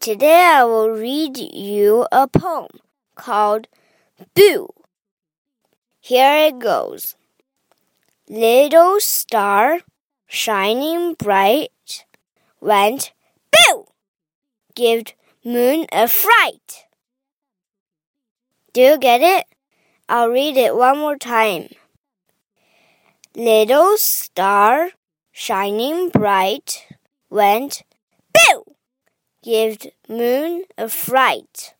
Today I will read you a poem called Boo. Here it goes. Little star, shining bright, went boo! Give moon a fright. Do you get it? I'll read it one more time. Little star, shining bright, went boo! Give moon a fright.